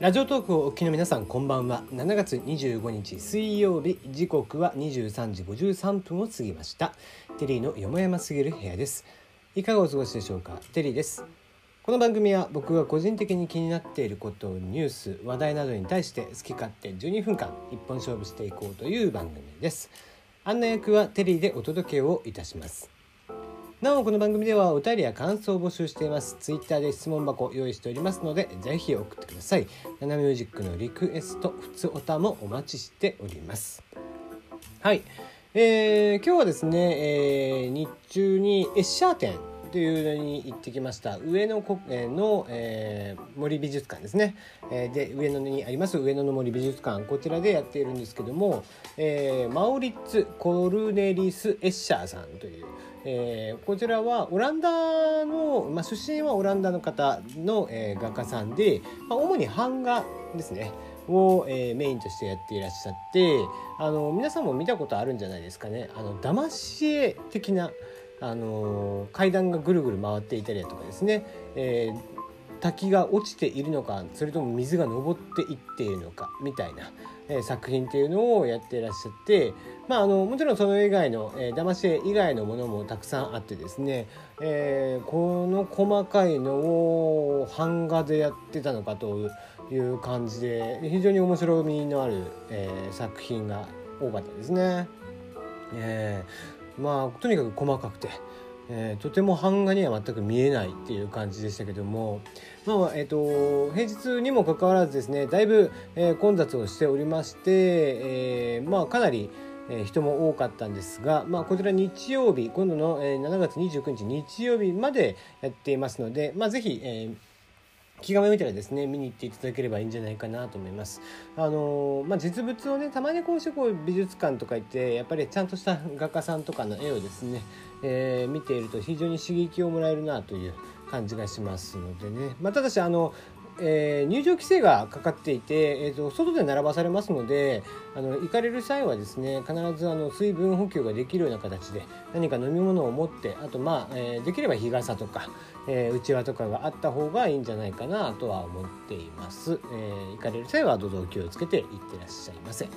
ラジオトークをお聞きの皆さんこんばんは。7月25日水曜日。時刻は23時53分を過ぎました。テリーのよもやますぎる部屋です。いかがお過ごしでしょうか？テリーです。この番組は僕が個人的に気になっていることニュース話題などに対して好き勝手12分間一本勝負していこうという番組です。案内役はテリーでお届けをいたします。なおこの番組ではお便りや感想を募集しています。ツイッターで質問箱用意しておりますのでぜひ送ってください。ナナミュージックのリクエスト普通おたもお待ちしております。はい。えー、今日はですね、えー、日中にエッシャー店というのに行ってきました。上野こ、えの、えー、森美術館ですね、えー、で上野にあります上野の森美術館。こちらでやっているんですけども、えー、マオリッツ・コルネリス・エッシャーさんという、えー、こちらはオランダの、まあ、出身はオランダの方の、えー、画家さんで、まあ、主に版画ですねを、えー、メインとしてやっていらっしゃってあの皆さんも見たことあるんじゃないですかね。あの騙し絵的なあの階段がぐるぐる回っていたりだとかですね、えー、滝が落ちているのかそれとも水が上っていっているのかみたいな、えー、作品っていうのをやってらっしゃって、まあ、あのもちろんその以外の、えー、騙し絵以外のものもたくさんあってですね、えー、この細かいのを版画でやってたのかという感じで非常に面白みのある、えー、作品が多かったですね。えーまあとにかく細かくて、えー、とても版画には全く見えないっていう感じでしたけども、まあえーと、平日にもかかわらずですねだいぶ、えー、混雑をしておりまして、えー、まあかなりえ人も多かったんですが、まあ、こちら日曜日今度のえ7月29日日曜日までやっていますので、まあ、ぜひ、えー気が向いたらですね見に行っていただければいいんじゃないかなと思います。あのまあ、実物をねたまにこうしてこう美術館とか行ってやっぱりちゃんとした画家さんとかの絵をですね、えー、見ていると非常に刺激をもらえるなという感じがしますのでね、まあ、ただしあのえー、入場規制がかかっていて、えーと、外で並ばされますのであの行かれる際はですね必ずあの水分補給ができるような形で何か飲み物を持ってあとまあ、えー、できれば日傘とかえー、うちわとかがあった方がいいんじゃないかなとは思っています、えー、行かれる際はどうぞ気をつけていってらっしゃいませ。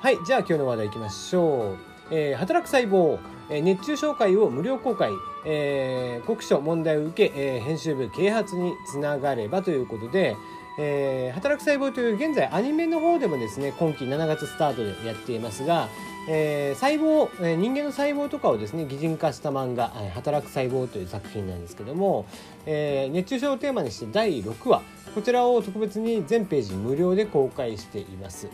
はいじゃあ今日の話題いきましょう、えー、働く細胞え熱中症会を無料公開、えー、国書問題を受け、えー、編集部啓発につながればということで、えー、働く細胞という現在アニメの方でもですね今期7月スタートでやっていますが、えー、細胞、えー、人間の細胞とかをですね擬人化した漫画「働く細胞」という作品なんですけども、えー、熱中症をテーマにして第6話こちらを特別に全ページ無料で公開しています。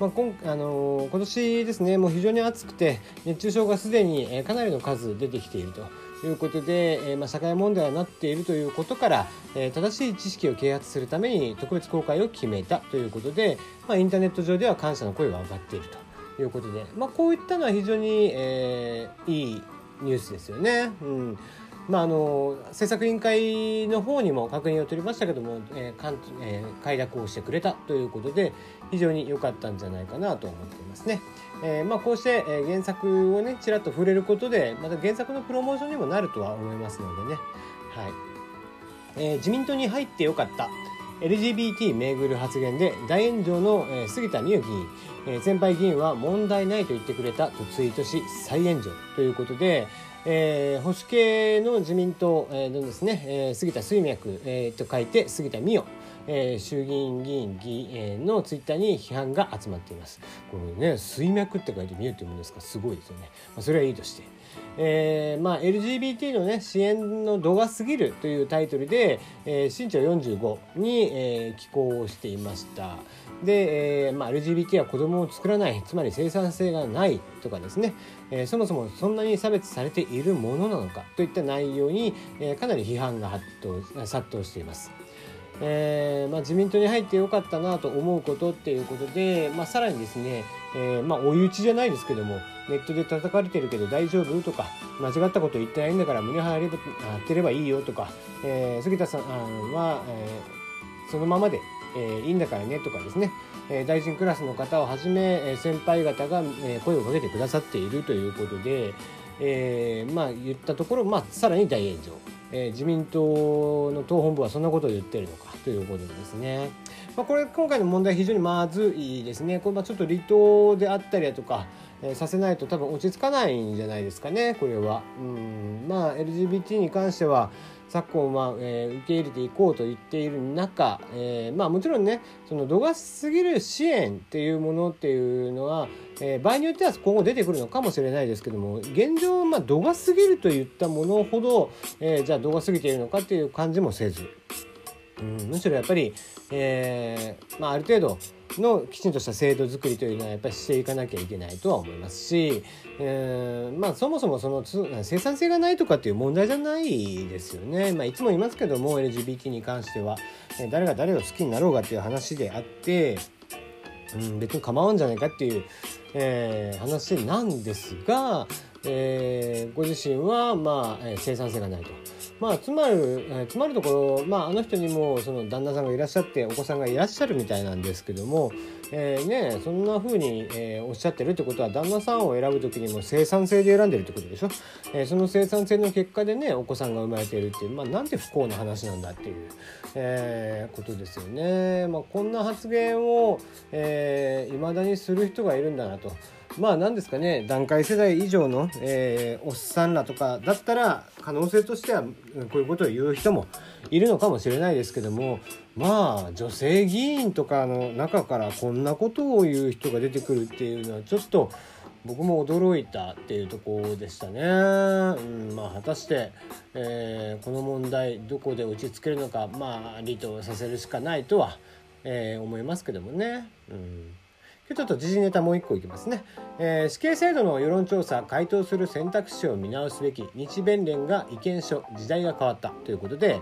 まあ今あの、今年ですねもう非常に暑くて熱中症がすでに、えかなりの数出てきていると。いうことで、え、まあ、社会問題になっているということから、え、正しい知識を啓発するために特別公開を決めたということで、まあ、インターネット上では感謝の声が上がっていると。いうことで、まあ、こういったのは非常に、えー、いいニュースですよね。うんまあ、あの制作委員会の方にも確認を取りましたけども、えーえー、快諾をしてくれたということで非常に良かったんじゃないかなと思っていますね。えーまあ、こうして、えー、原作をねちらっと触れることでまた原作のプロモーションにもなるとは思いますのでね、はい。えー、自民党に入ってよかった LGBT 巡る発言で大炎上の、えー、杉田水脈議員、えー、先輩議員は問題ないと言ってくれたとツイートし再炎上ということで、えー、保守系の自民党のですね、えー、杉田水脈、えー、と書いて杉田水脈えー、衆議院議員議員のツイッターに批判が集まっています。これね水脈って書いて見えてるんですか？すごいですよね。まあ、それはいいとして。えーまあ、LGBT の、ね、支援の度が過ぎるというタイトルで、えー、身長45に、えー、寄稿をしていましたで、えーまあ、LGBT は子供を作らないつまり生産性がないとかですね、えー、そもそもそんなに差別されているものなのかといった内容に、えー、かなり批判が殺到しています。えーまあ、自民党に入ってよかったなと思うことっていうことで、まあ、さらにですね、えー、まあ追い打ちじゃないですけどもネットで叩かれてるけど大丈夫とか間違ったこと言ってないんだから胸張ってればいいよとか、えー、杉田さんは、えー、そのままで、えー、いいんだからねとかですね、えー、大臣クラスの方をはじめ、え、先輩方が、え、声をかけてくださっているということで、え、まあ言ったところ、まあ、さらに大炎上、え、自民党の党本部はそんなことを言ってるのかということでですね。まあ、これ今回の問題非常にまずいですね。これまちょっと離党であったりだとか、え、させないと多分落ち着かないんじゃないですかねこれは。うん。まあ LGBT に関しては昨今は、えー、受け入れていこうと言っている中、えー、まあもちろんねその度が過ぎる支援っていうものっていうのは、えー、場合によっては今後出てくるのかもしれないですけども現状、まあ、度が過ぎるといったものほど、え、じゃあ度が過ぎているのかっていう感じもせず、うん、むしろやっぱり、えーまあ、ある程度のきちんとした制度づくりというのはやっぱりしていかなきゃいけないとは思いますし、えー、まあそもそもその生産性がないとかっていう問題じゃないですよね。まあ、いつも言いますけども LGBT に関しては誰が誰を好きになろうがっていう話であって、うん、別に構わんじゃないかっていう、えー、話なんですが、えー、ご自身はまあ生産性がないと。まあつまる、えー、つまるところ、まあ、あの人にもその旦那さんがいらっしゃってお子さんがいらっしゃるみたいなんですけども、えー、ねそんな風に、えー、おっしゃってるってことは旦那さんを選ぶ時にも生産性で選んでるってことでしょ、えー、その生産性の結果でねお子さんが生まれているっていうまあなんて不幸な話なんだっていう、えー、ことですよね。まあ、こんな発言をいま、えー、だにする人がいるんだなと。まあ何ですかね段階世代以上の、えー、おっさんらとかだったら可能性としてはこういうことを言う人もいるのかもしれないですけどもまあ女性議員とかの中からこんなことを言う人が出てくるっていうのはちょっと僕も驚いたっていうところでしたね。うんまあ、果たして、えー、この問題どこで打ちつけるのかまあ離党させるしかないとは、えー、思いますけどもね。うんちょっと時事ネタもう一個いきますね、えー、死刑制度の世論調査回答する選択肢を見直すべき日弁連が意見書時代が変わったということで、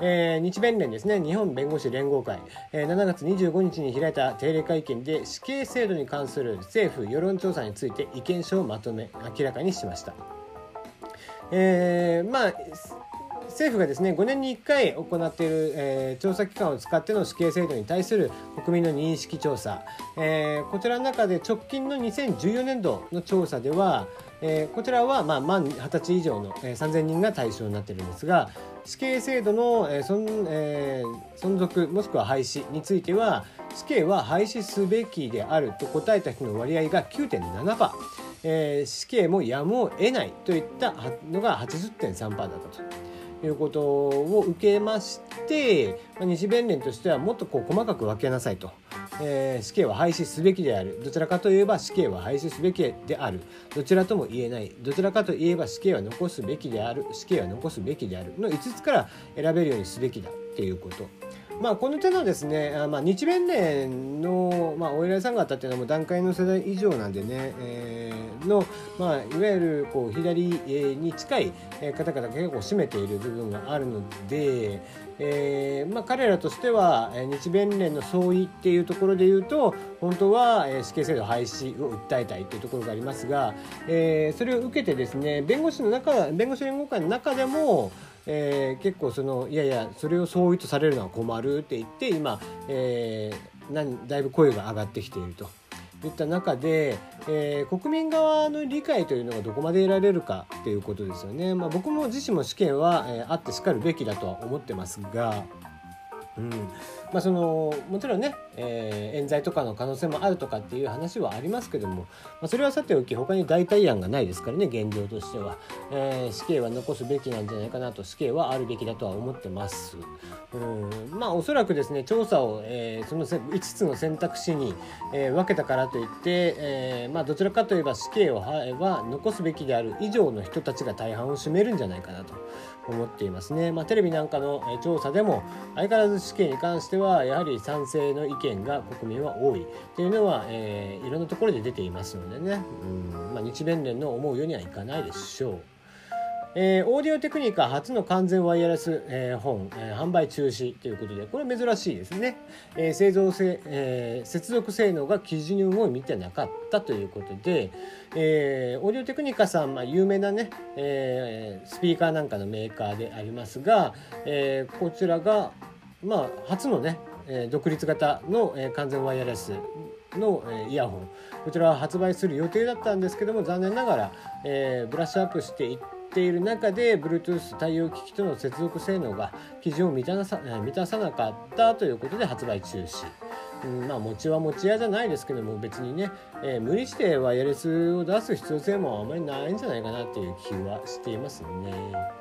えー、日弁連ですね日本弁護士連合会、えー、7月25日に開いた定例会見で死刑制度に関する政府世論調査について意見書をまとめ明らかにしました。えー、まあ政府がですね5年に1回行っている、えー、調査機関を使っての死刑制度に対する国民の認識調査、えー、こちらの中で直近の2014年度の調査では、えー、こちらは、まあ、満20歳以上の、えー、3000人が対象になっているんですが死刑制度の、えー存えー、存続もしくは廃止については死刑は廃止すべきであると答えた人の割合が9.7%。えー、死刑もやむを得ないといったのが80.3%だったと。いうことを受けまして、まあ、日弁連としてはもっとこう細かく分けなさいと。えー、死刑は廃止すべきである。どちらかといえば死刑は廃止すべきである。どちらとも言えない。どちらかといえば死刑は残すべきである。死刑は残すべきである。の5つから選べるようにすべきだっていうこと。まあ、この手のですね、まあ、日弁連の、まあ、お偉いさん方っていうのはもう段階の世代以上なんでね、えー、の、まあ、いわゆるこう左に近い方々が結構占めている部分があるので、えーまあ、彼らとしては日弁連の総意っていうところで言うと本当は死刑制度廃止を訴えたいというところがありますが、えー、それを受けてですね弁護士の中弁護士連合会の中でもえー、結構そのいやいやそれをそう意とされるのは困るって言って今、えー、何だいぶ声が上がってきていると。いった中で、えー、国民側の理解というのがどこまで得られるかっていうことですよね。まあ、僕も自身も試験は、えー、あってしかるべきだとは思ってますが、うんまあ、そのもちろんね、えー、冤罪とかの可能性もあるとかっていう話はありますけども、まあ、それはさておき他に代替案がないですからね現状としては、えー、死刑は残すべきなんじゃないかなと死刑はあるべきだとは思ってます。うんまあおそらくですね調査を、えー、その5つの選択肢に、えー、分けたからといって、えーまあ、どちらかといえば死刑をは残すべきである以上の人たちが大半を占めるんじゃないかなと思っていますね。まあ、テレビなんかの調査でも相変わらず死刑に関してはやはり賛成の意見が国民は多い。というのは、えー、いろんなところで出ていますのでね、うん。まあ、日弁連の思うようにはいかないでしょう。えー、オーディオテクニカ初の完全ワイヤレス、えー、本、えー、販売中止ということでこれ珍しいですね、えー、製造性、えー、接続性能が基準を見てなかったということで、えー、オーディオテクニカさん、まあ、有名なね、えー、スピーカーなんかのメーカーでありますが、えー、こちらが、まあ、初のね、えー、独立型の、えー、完全ワイヤレスの、えイヤホンこちらは発売する予定だったんですけども残念ながら、えブラッシュアップしていっている中で Bluetooth 対応機器との接続性能が基準を満たさ満たさなかったということで発売中止。うん、まあ餅は餅屋じゃないですけども別にね、えー、無理してワイヤレスを出す必要性もあまりないんじゃないかなっていう気はしていますね。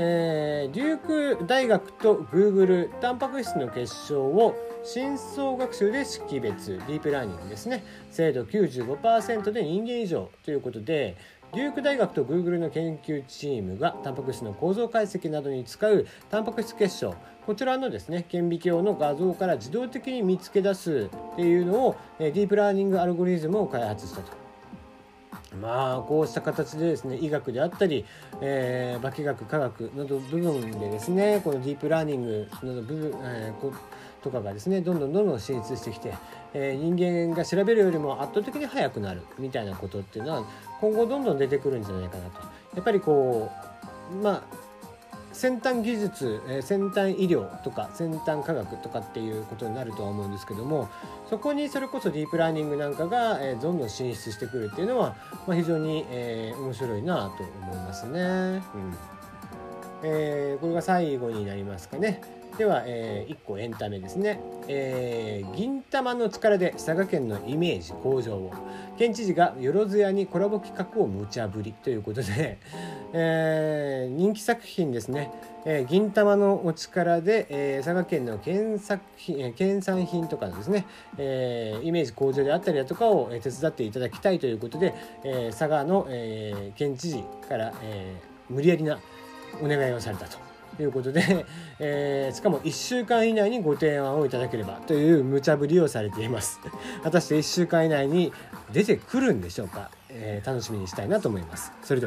えー、デューク大学とグーグルタンパク質の結晶を深層学習で識別ディープラーニングですね。精度95%で人間以上ということでデューク大学とグーグルの研究チームがタンパク質の構造解析などに使うタンパク質結晶。こちらのですね顕微鏡の画像から自動的に見つけ出すっていうのをディープラーニングアルゴリズムを開発したと。まあこうした形でですね医学であったり、えー、化学科学など部分でですねこのディープラーニングなど部分、えー、とかがですねどんどんどんどん進出してきて、えー、人間が調べるよりも圧倒的に速くなるみたいなことっていうのは今後どんどん出てくるんじゃないかなと。やっぱりこうまあ先端技術、え先端医療とか先端科学とかっていうことになるとは思うんですけどもそこにそれこそディープラーニングなんかが、えどんどん進出してくるっていうのは、まあ、非常に、え、面白いなと思いますね。うんえー、これが最後になりますかね。では、えー、1個エンタメですね、えー、銀玉の力で佐賀県のイメージ向上を。県知事がよろずやにコラボ企画を無茶ぶりということで、えー、人気作品ですね、えー、銀玉のお力で、えー、佐賀県の県作品県産品とかのですね、えー、イメージ向上であったりだとかを手伝っていただきたいということで、えー、佐賀の、えー、県知事から、えー、無理やりなお願いをされた。と。いうことで、えー、しかも1週間以内にご提案をいただければという無茶ぶりをされています。果たして1週間以内に出てくるんでしょうか、えー、楽しみにしたいなと思います。それでは。